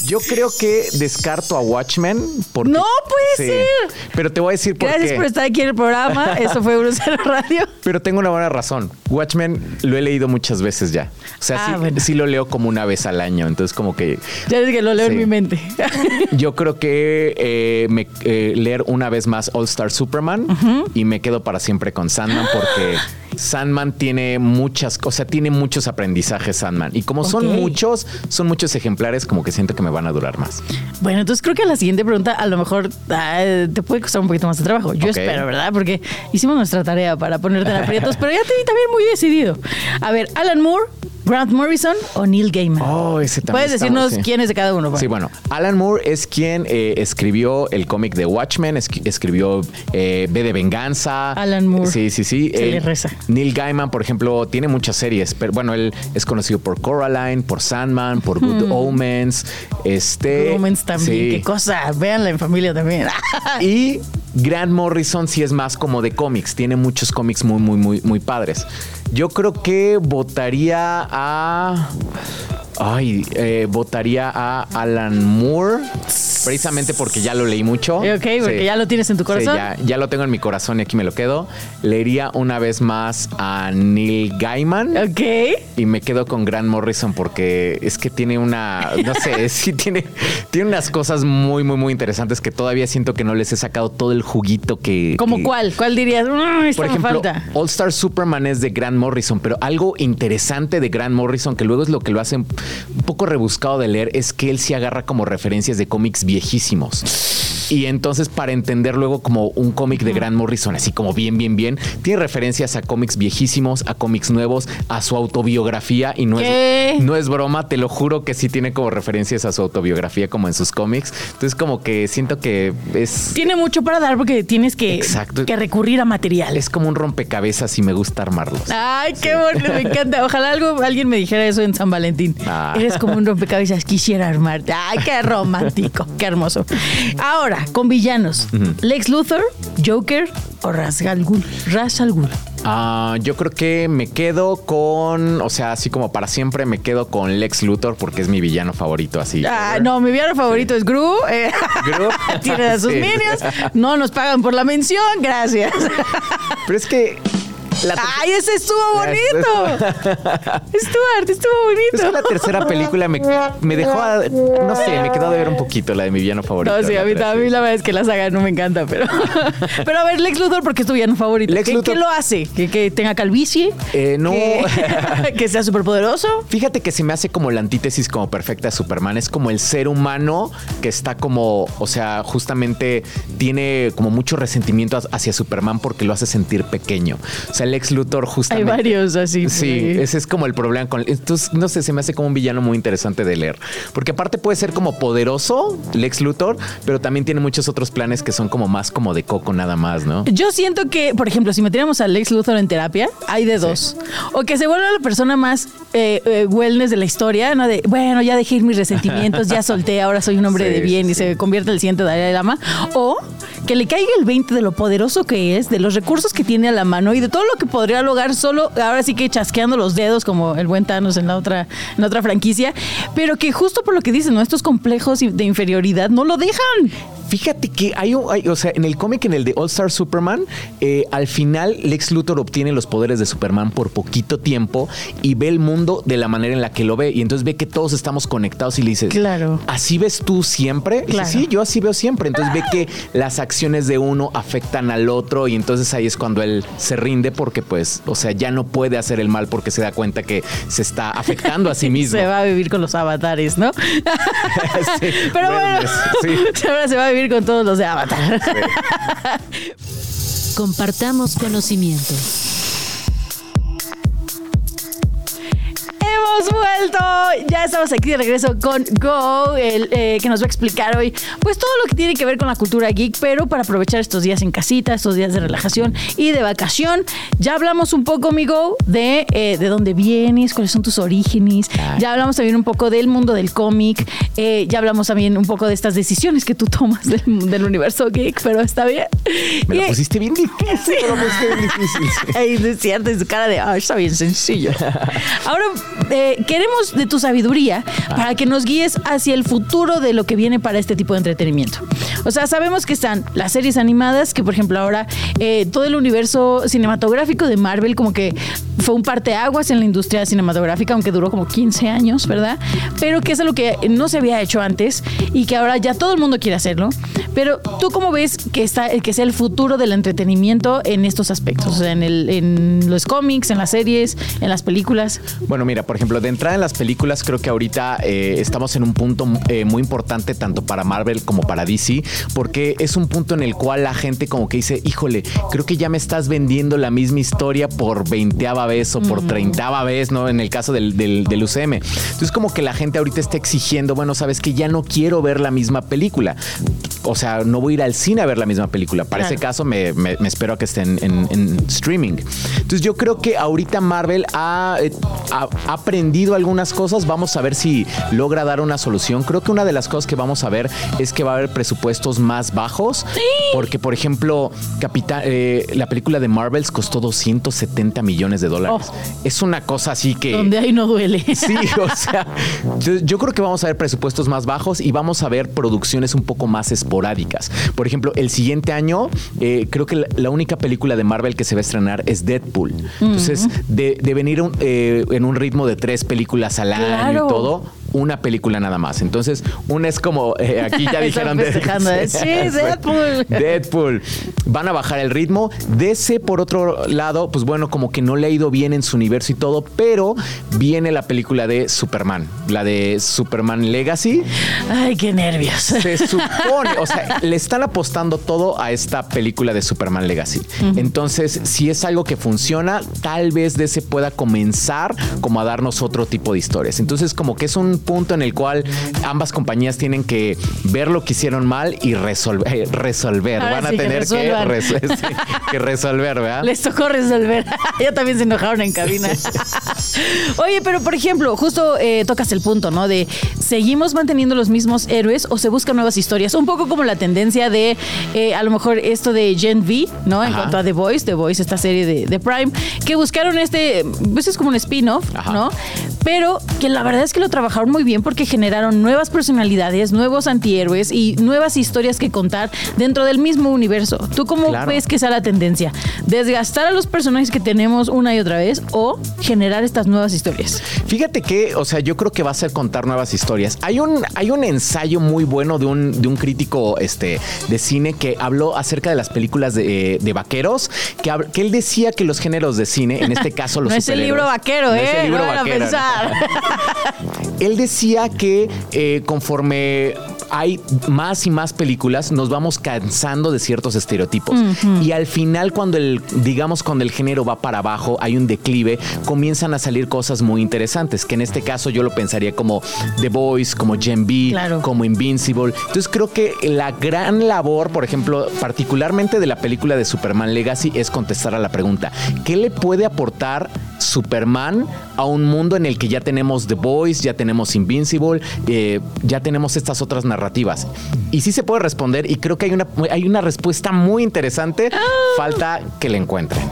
Yo creo que descarto a Watchmen porque. No puede ser. Pero te voy a decir por Gracias qué. por estar aquí en el programa. Eso fue Brucero Radio. Pero tengo una buena razón. Watchmen lo he leído muchas veces ya. O sea, Ah, sí, bueno. sí lo leo como una vez al año. Entonces, como que Ya ves que lo leo Sí. en mi mente. yo creo que eh, me, eh, leer una vez más All Star Superman y me quedo para siempre con Sandman porque Sandman tiene muchas, o sea, tiene muchos aprendizajes Sandman. Y como son muchos, son muchos ejemplares, como que siento que me van a durar más. Bueno, entonces creo que la siguiente pregunta a lo mejor ah, te puede costar un poquito más de trabajo. Yo espero, ¿verdad? Porque hicimos nuestra tarea para ponerte en aprietos, pero ya te vi también muy decidido. A ver, Alan Moore, Grant Morrison o Neil Gaiman. Oh, ese también Puedes decirnos sí. quién es de cada uno. Sí, bueno, Alan Moore es quien eh, escribió el cómic de Watchmen, es- escribió eh, B de Venganza. Alan Moore. Sí, sí, sí. Se le reza. Neil Gaiman, por ejemplo, tiene muchas series, pero bueno, él es conocido por Coraline, por Sandman, por Good Omens. Este. Romans también, sí. qué cosa. Véanla en familia también. Y Grant Morrison sí es más como de cómics, tiene muchos cómics muy, muy, muy, muy padres. Yo creo que votaría a. Ay, eh, votaría a Alan Moore, precisamente porque ya lo leí mucho. Ok, porque ya lo tienes en tu corazón. Sí, ya, ya lo tengo en mi corazón y aquí me lo quedo. Leería una vez más a Neil Gaiman. ok. Y me quedo con Grant Morrison porque es que tiene una, no sé, sí tiene, tiene unas cosas muy, muy, muy interesantes que todavía siento que no les he sacado todo el juguito que... ¿Cómo que- cuál? ¿Cuál dirías? Mm, Por ejemplo, falta. All Star Superman es de Grant Morrison, pero algo interesante de Grant Morrison, que luego es lo que lo hace un poco rebuscado de leer, es que él sí agarra como referencias de cómics viejísimos. Y entonces para entender luego como un cómic de Grant Morrison, así como bien, bien, bien, tiene referencias a cómics viejísimos, a cómics nuevos, a su autobiografía y no es, no es broma, te lo juro que sí tiene como referencias a su autobiografía como en sus cómics. Entonces como que siento que es... Tiene mucho para dar porque tienes que, Exacto. que recurrir a material. Es como un rompecabezas y me gusta armarlos. Ay, qué bonito, me encanta. Ojalá algo, alguien me dijera eso en San Valentín. Ah. Eres como un rompecabezas, quisiera armarte. Ay, qué romántico, qué hermoso. Ahora, con villanos. Lex Luthor, Joker o Ra's al Ghul. Ra's al Ghul. Ah, yo creo que me quedo con, o sea, así como para siempre me quedo con Lex Luthor porque es mi villano favorito, así. Ah, no, mi villano favorito es Gru. eh, Gru. Tiene a sus Sí. minions. No nos pagan por la mención, gracias. Pero es que la Ay, ese estuvo bonito. Stuart, estuvo es que la bonito. tercera película me, me dejó, a- no sé, me quedó de ver un poquito la de mi villano favorito. No, sí, a mí, a mí la verdad es que la saga no me encanta, pero. Pero a ver, Lex Luthor, porque es tu villano favorito. Lex ¿Qué, Luthor- qué lo hace? ¿Que, que tenga calvicie? Eh, no. ¿Que, que sea superpoderoso? Fíjate que se me hace como la antítesis como perfecta de Superman. Es como el ser humano que está como, o sea, justamente tiene como mucho resentimiento hacia Superman porque lo hace sentir pequeño. O sea, Lex Luthor Hay justamente... varios así. Sí, ese es como el problema con. Entonces, no sé, se me hace como un villano muy interesante de leer. Porque aparte puede ser como poderoso, Lex Luthor, pero también tiene muchos otros planes que son como más como de coco nada más, ¿no? Yo siento que, por ejemplo, si metiéramos a Lex Luthor en terapia, hay de dos. O que se vuelva la persona más eh, eh, wellness de la historia, ¿no? De, bueno, ya dejé ir mis resentimientos, ya solté, ahora soy un hombre Sí, de bien y se convierte en el siguiente Dalai Lama. O que le caiga el 20 de lo poderoso que es, de los recursos que tiene a la mano y de todo lo que podría lograr solo, ahora sí que chasqueando los dedos como el buen Thanos en la otra, en la otra franquicia, pero que justo por lo que dicen, ¿no? Estos complejos de inferioridad no lo dejan. Fíjate que hay, un- hay- o sea, en el cómic, en el de All Star Superman, eh, al final Lex Luthor obtiene los poderes de Superman por poquito tiempo y ve el mundo de la manera en la que lo ve. Y entonces ve que todos estamos conectados y le dices, Claro. ¿así ves tú siempre? Dice, Claro. sí, yo así veo siempre. Entonces ve que las acciones de uno afectan al otro y entonces ahí es cuando él se rinde porque pues, o sea, ya no puede hacer el mal porque se da cuenta que se está afectando a sí mismo. Se va a vivir con los avatares, ¿no? Sí, Pero bueno, sí. ahora se va a vivir con todos los de Avatar. Compartamos conocimiento. Hemos vuelto. Ya estamos aquí de regreso con Go, el, eh, que nos va a explicar hoy, pues todo lo que tiene que ver con la cultura geek, pero para aprovechar estos días en casita, estos días de relajación y de vacación. Ya hablamos un poco, mi Go, de, eh, de dónde vienes, cuáles son tus orígenes. Ya hablamos también un poco del mundo del cómic. eh, ya hablamos también un poco de estas decisiones que tú tomas del, del universo geek, pero está bien. Me lo pusiste bien difícil. Me lo pusiste bien difícil. sí. Es cierto, es su cara de, ah, está bien sencillo. Ahora, eh, queremos de tu sabiduría para que nos guíes hacia el futuro de lo que viene para este tipo de entretenimiento. O sea, sabemos que están las series animadas, que por ejemplo ahora eh, todo el universo cinematográfico de Marvel como que fue un parteaguas en la industria cinematográfica, aunque duró como 15 años, ¿verdad? Pero que es algo que no se había hecho antes y que ahora ya todo el mundo quiere hacerlo. Pero tú cómo ves que está que sea el futuro del entretenimiento en estos aspectos, o sea, en, el, en los cómics, en las series, en las películas. Bueno, mira, por ejemplo, de entrada en las películas, creo que ahorita eh, estamos en un punto eh, muy importante tanto para Marvel como para DC, porque es un punto en el cual la gente como que dice, híjole, creo que ya me estás vendiendo la misma historia por veinteava vez o por treintaava vez, ¿no? En el caso del, del, del UCM. Entonces como que la gente ahorita está exigiendo, bueno, sabes que ya no quiero ver la misma película. O sea, no voy a ir al cine a ver la misma película. Para ese caso me, me- me espero a que esté en, en- en streaming. Entonces yo creo que ahorita Marvel ha, eh, ha- ha aprendido algunas cosas. Vamos a ver si logra dar una solución. Creo que una de las cosas que vamos a ver es que va a haber presupuestos más bajos. Porque, por ejemplo, Capitán, eh, la película de Marvels costó 270 millones de dólares. Oh. Es una cosa así que... Donde ahí no duele. Sí, o sea, yo, yo creo que vamos a ver presupuestos más bajos y vamos a ver producciones un poco más esporádicas. Por ejemplo, el siguiente año, eh, creo que la, la única película de Marvel que se va a estrenar es Deadpool. Entonces, de, de venir un- eh, en un ritmo de tres películas al año Claro. y todo, una película nada más. Entonces, una es como, eh, aquí ya dijeron festejando, ¿eh? Sí, Deadpool. Deadpool. Van a bajar el ritmo. DC, por otro lado, pues bueno, como que no le ha ido bien en su universo y todo, pero viene la película de Superman, la de Superman Legacy. Ay, qué nervios. Se supone, o sea, le están apostando todo a esta película de Superman Legacy. Entonces, si es algo que funciona, tal vez DC pueda comenzar como a darnos otro tipo de historias. Entonces, como que es un punto en el cual ambas compañías tienen que ver lo que hicieron mal y resolver. resolver. Ahora Van a sí, tener que, resuelvan. res- sí, que resolver, ¿verdad? Les tocó resolver. ya también se enojaron en cabina. Oye, pero por ejemplo, justo eh, tocas el punto, ¿no? De seguimos manteniendo los mismos héroes o se buscan nuevas historias. Un poco como la tendencia de eh, a lo mejor esto de Gen V, ¿no? En Ajá. cuanto a The Voice, The Voice, esta serie de, de Prime, que buscaron este, pues es como un spin-off. ¿no? Pero que la verdad es que lo trabajaron muy bien porque generaron nuevas personalidades, nuevos antihéroes y nuevas historias que contar dentro del mismo universo. ¿Tú cómo Claro. ves que sea la tendencia? ¿Desgastar a los personajes que tenemos una y otra vez o generar estas nuevas historias? Fíjate que, o sea, yo creo que va a ser contar nuevas historias. Hay un, hay un ensayo muy bueno de un, de un crítico este, de cine que habló acerca de las películas de, de vaqueros, que, que él decía que los géneros de cine, en este caso los no es el libro vaquero, No ¿eh? es el libro No van a vaquero, ¿no? pensar. Él decía que eh, conforme hay más y más películas, nos vamos cansando de ciertos estereotipos. Y al final, cuando el, digamos, cuando el género va para abajo, hay un declive, comienzan a salir cosas muy interesantes, que en este caso yo lo pensaría como The Voice, como Gen B, Claro. como Invincible. Entonces creo que la gran labor, por ejemplo, particularmente de la película de Superman Legacy, es contestar a la pregunta, ¿qué le puede aportar Superman a un mundo en el que ya tenemos The Voice, ya tenemos Invincible, eh, ya tenemos estas otras narrativas? Y sí se puede responder y creo que hay una, hay una respuesta muy interesante. Falta que la encuentren.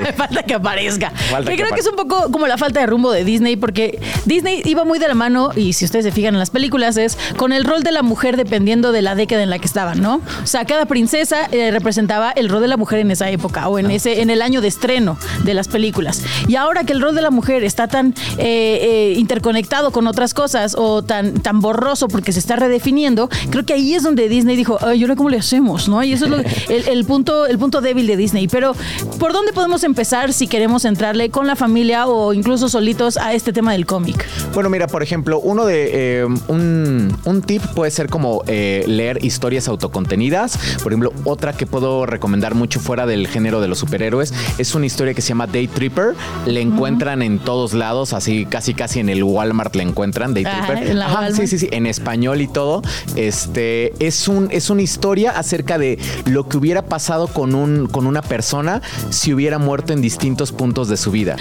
Me falta que aparezca. Falta que creo que es un poco como la falta de rumbo de Disney, porque Disney iba muy de la mano, y si ustedes se fijan en las películas, es con el rol de la mujer dependiendo de la década en la que estaban, ¿no? O sea, cada princesa eh, representaba el rol de la mujer en esa época o en ese en el año de estreno de las películas. Y ahora que el rol de la mujer está tan eh, eh, interconectado con otras cosas o tan, tan borroso porque se está redefiniendo, creo que ahí es donde Disney dijo, ay, ¿y ahora cómo le hacemos? ¿no? Y eso es lo- el, el punto, el punto débil de Disney. Pero, ¿por dónde podemos empezar si queremos entrarle con la familia o incluso solitos a este tema del cómic? Bueno, mira, por ejemplo, uno de eh, un, un tip puede ser como leer historias autocontenidas. Por ejemplo, otra que puedo recomendar mucho fuera del género de los superhéroes es una historia que se llama Day Tripper. Le encuentran en todos lados, así casi casi en el Walmart le encuentran Day Ajá, Tripper. en la Ajá, Walmart. sí, sí, sí, en español y todo. Este es un es una historia acerca de lo que hubiera pasado con un con una persona si hubiera muerto en distintos puntos de su vida.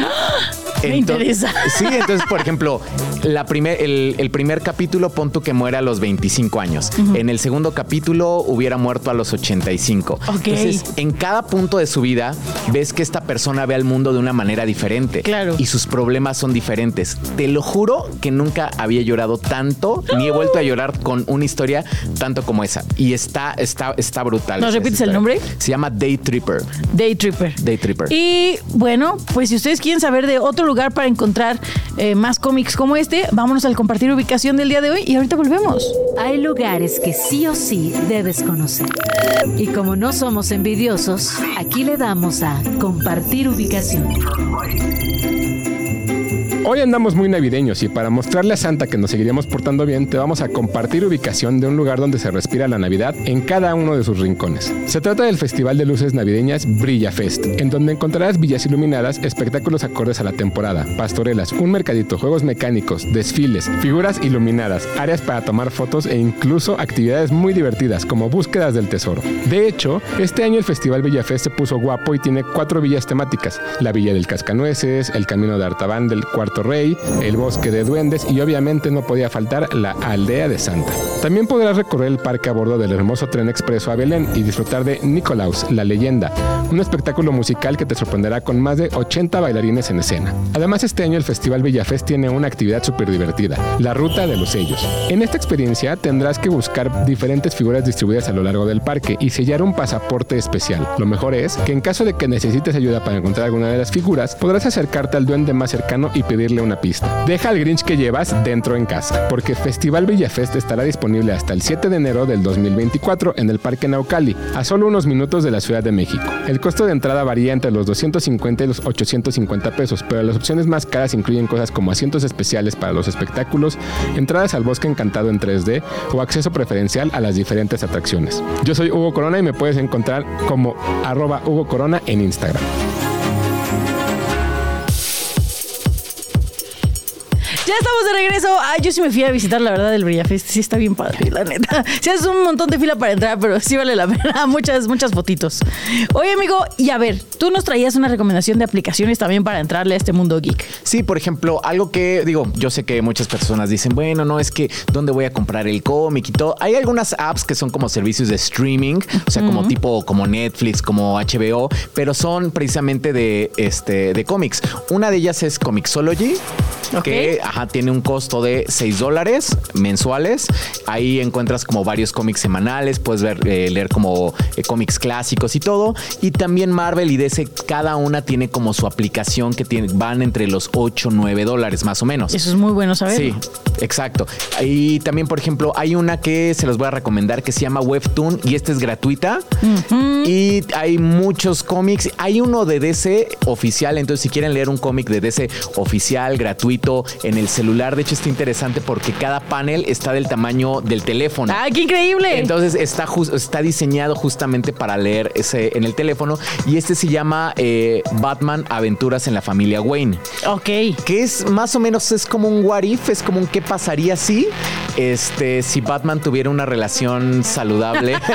Me interesa. Sí, entonces, por ejemplo, la primer, el, el primer capítulo, pon tú que muere a los 25 años. En el segundo capítulo hubiera muerto a los 85. Ok. Entonces, en cada punto de su vida, ves que esta persona ve al mundo de una manera diferente. Claro. Y sus problemas son diferentes. Te lo juro que nunca había llorado tanto, ni he vuelto a llorar con una historia tanto como esa. Y está, está, está brutal. ¿Nos repites el nombre? Se llama Day Tripper. Day Tripper. Day Tripper. Y bueno, pues si ustedes quieren saber de otro lugar para encontrar eh, más cómics como este, vámonos al compartir ubicación del día de hoy y ahorita volvemos. Hay lugares que sí o sí debes conocer. Y como no somos envidiosos, aquí le damos a compartir ubicación. Hoy andamos muy navideños y para mostrarle a Santa que nos seguiríamos portando bien, te vamos a compartir ubicación de un lugar donde se respira la Navidad en cada uno de sus rincones. Se trata del Festival de Luces Navideñas Brilla Fest, en donde encontrarás villas iluminadas, espectáculos acordes a la temporada, pastorelas, un mercadito, juegos mecánicos, desfiles, figuras iluminadas, áreas para tomar fotos e incluso actividades muy divertidas como búsquedas del tesoro. De hecho, este año el Festival Villa Fest se puso guapo y tiene cuatro villas temáticas: la Villa del Cascanueces, el Camino de Artaban del Cuarto Rey, el Bosque de Duendes y obviamente no podía faltar la Aldea de Santa. También podrás recorrer el parque a bordo del hermoso tren expreso a Belén y disfrutar de Nicolaus, la leyenda, un espectáculo musical que te sorprenderá con más de 80 bailarines en escena. Además, este año el Festival Villafest tiene una actividad súper divertida, la Ruta de los Sellos. En esta experiencia tendrás que buscar diferentes figuras distribuidas a lo largo del parque y sellar un pasaporte especial. Lo mejor es que en caso de que necesites ayuda para encontrar alguna de las figuras, podrás acercarte al duende más cercano y una pista. Deja al Grinch que llevas dentro en casa, porque Festival Villafest estará disponible hasta el 7 de enero del 2024 en el Parque Naucali, a solo unos minutos de la Ciudad de México. El costo de entrada varía entre los 250 y los 850 pesos, pero las opciones más caras incluyen cosas como asientos especiales para los espectáculos, entradas al bosque encantado en 3D o acceso preferencial a las diferentes atracciones. Yo soy Hugo Corona y me puedes encontrar como arroba Hugo Corona en Instagram. Ya estamos de regreso. Ay, yo sí me fui a visitar, la verdad, el Brillafest. Sí está bien padre, la neta. Sí es un montón de fila para entrar, pero sí vale la pena. Muchas, muchas fotitos. Oye, amigo, y a ver, tú nos traías una recomendación de aplicaciones también para entrarle a este mundo geek. Sí, por ejemplo, algo que digo, yo sé que muchas personas dicen, bueno, no es que dónde voy a comprar el cómic y todo. Hay algunas apps que son como servicios de streaming, o sea, como tipo como Netflix, como HBO, pero son precisamente de este de cómics. Una de ellas es Comixology, que ajá, tiene un costo de 6 dólares mensuales. Ahí encuentras como varios cómics semanales, puedes ver, eh, leer como eh, cómics clásicos y todo. Y también Marvel y DC, cada una tiene como su aplicación que tiene, van entre los 8, 9 dólares más o menos. Eso es muy bueno saber. Sí, exacto. Y también, por ejemplo, hay una que se los voy a recomendar que se llama Webtoon y esta es gratuita. Y hay muchos cómics. Hay uno de DC oficial, entonces si quieren leer un cómic de DC oficial, gratuito, en el celular, de hecho está interesante porque cada panel está del tamaño del teléfono. ¡Ay, qué increíble! Entonces está, está diseñado justamente para leer ese en el teléfono y este se llama eh, Batman Aventuras en la familia Wayne ok. que es más o menos es como un what if, es como un qué pasaría si este si Batman tuviera una relación saludable.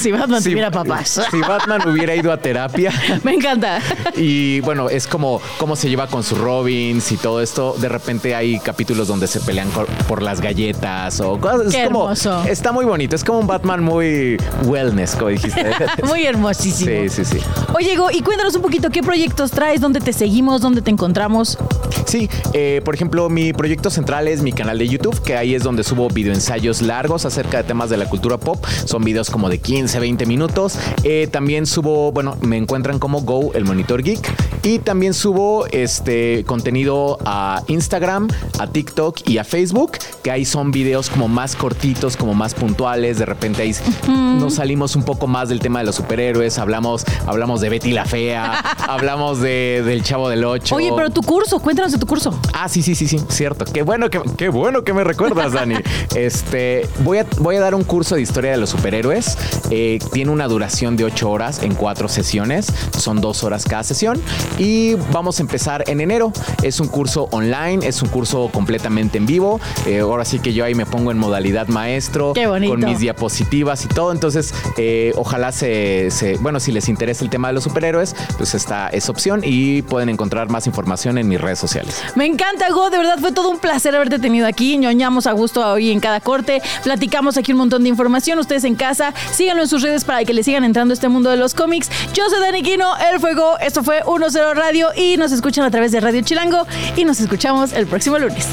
Si Batman Si- tuviera papás. Si Batman hubiera ido a terapia. Me encanta. Y bueno, es como cómo se lleva con sus Robins y todo esto. De repente hay capítulos donde se pelean por las galletas o cosas. Qué es como, hermoso. Está muy bonito. Es como un Batman muy wellness, como dijiste. Muy hermosísimo. Sí, sí, sí. Oye, Ego, y cuéntanos un poquito qué proyectos traes, dónde te seguimos, dónde te encontramos. Sí, eh, por ejemplo, mi proyecto central es mi canal de YouTube, que ahí es donde subo videoensayos largos acerca de temas de la cultura pop. Son videos como de 15, 20 minutos. Eh, también subo, bueno, me encuentran como Go, el monitor geek. Y también subo este contenido a Instagram, a TikTok y a Facebook, que ahí son videos como más cortitos, como más puntuales. De repente ahí nos salimos un poco más del tema de los superhéroes. Hablamos, hablamos de Betty la Fea, hablamos de, del Chavo del Ocho. Oye, pero tu curso, cuéntanos de tu curso. Ah, sí, sí, sí, sí, cierto. Qué bueno que, qué bueno que me recuerdas, Dani. Este, voy a, voy a dar un curso de historia de los superhéroes. Eh, tiene una duración de ocho horas en cuatro sesiones. Son dos horas cada sesión. Y vamos a empezar en enero. Es un curso online, es un curso completamente en vivo. Eh, ahora sí que yo ahí me pongo en modalidad maestro. Qué bonito. Con mis diapositivas y todo. Entonces, eh, ojalá se, se- bueno, si les interesa el tema de los superhéroes, pues está esa opción y pueden encontrar más información en mis redes sociales. Me encanta, Go. De verdad fue todo un placer haberte tenido aquí. ñoñamos a gusto hoy en cada corte. Platicamos aquí un montón de información. Ustedes en casa, síganlo en sus redes para que le sigan entrando este mundo de los cómics. Yo soy Dani Quino, él fue Go. Esto fue 1-0 Radio y nos escuchan a través de Radio Chilango. Y nos escuchamos el próximo lunes.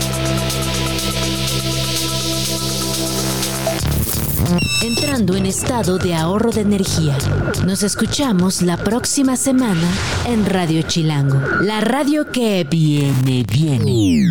entrando en estado de ahorro de energía. Nos escuchamos la próxima semana en Radio Chilango, la radio que viene, viene.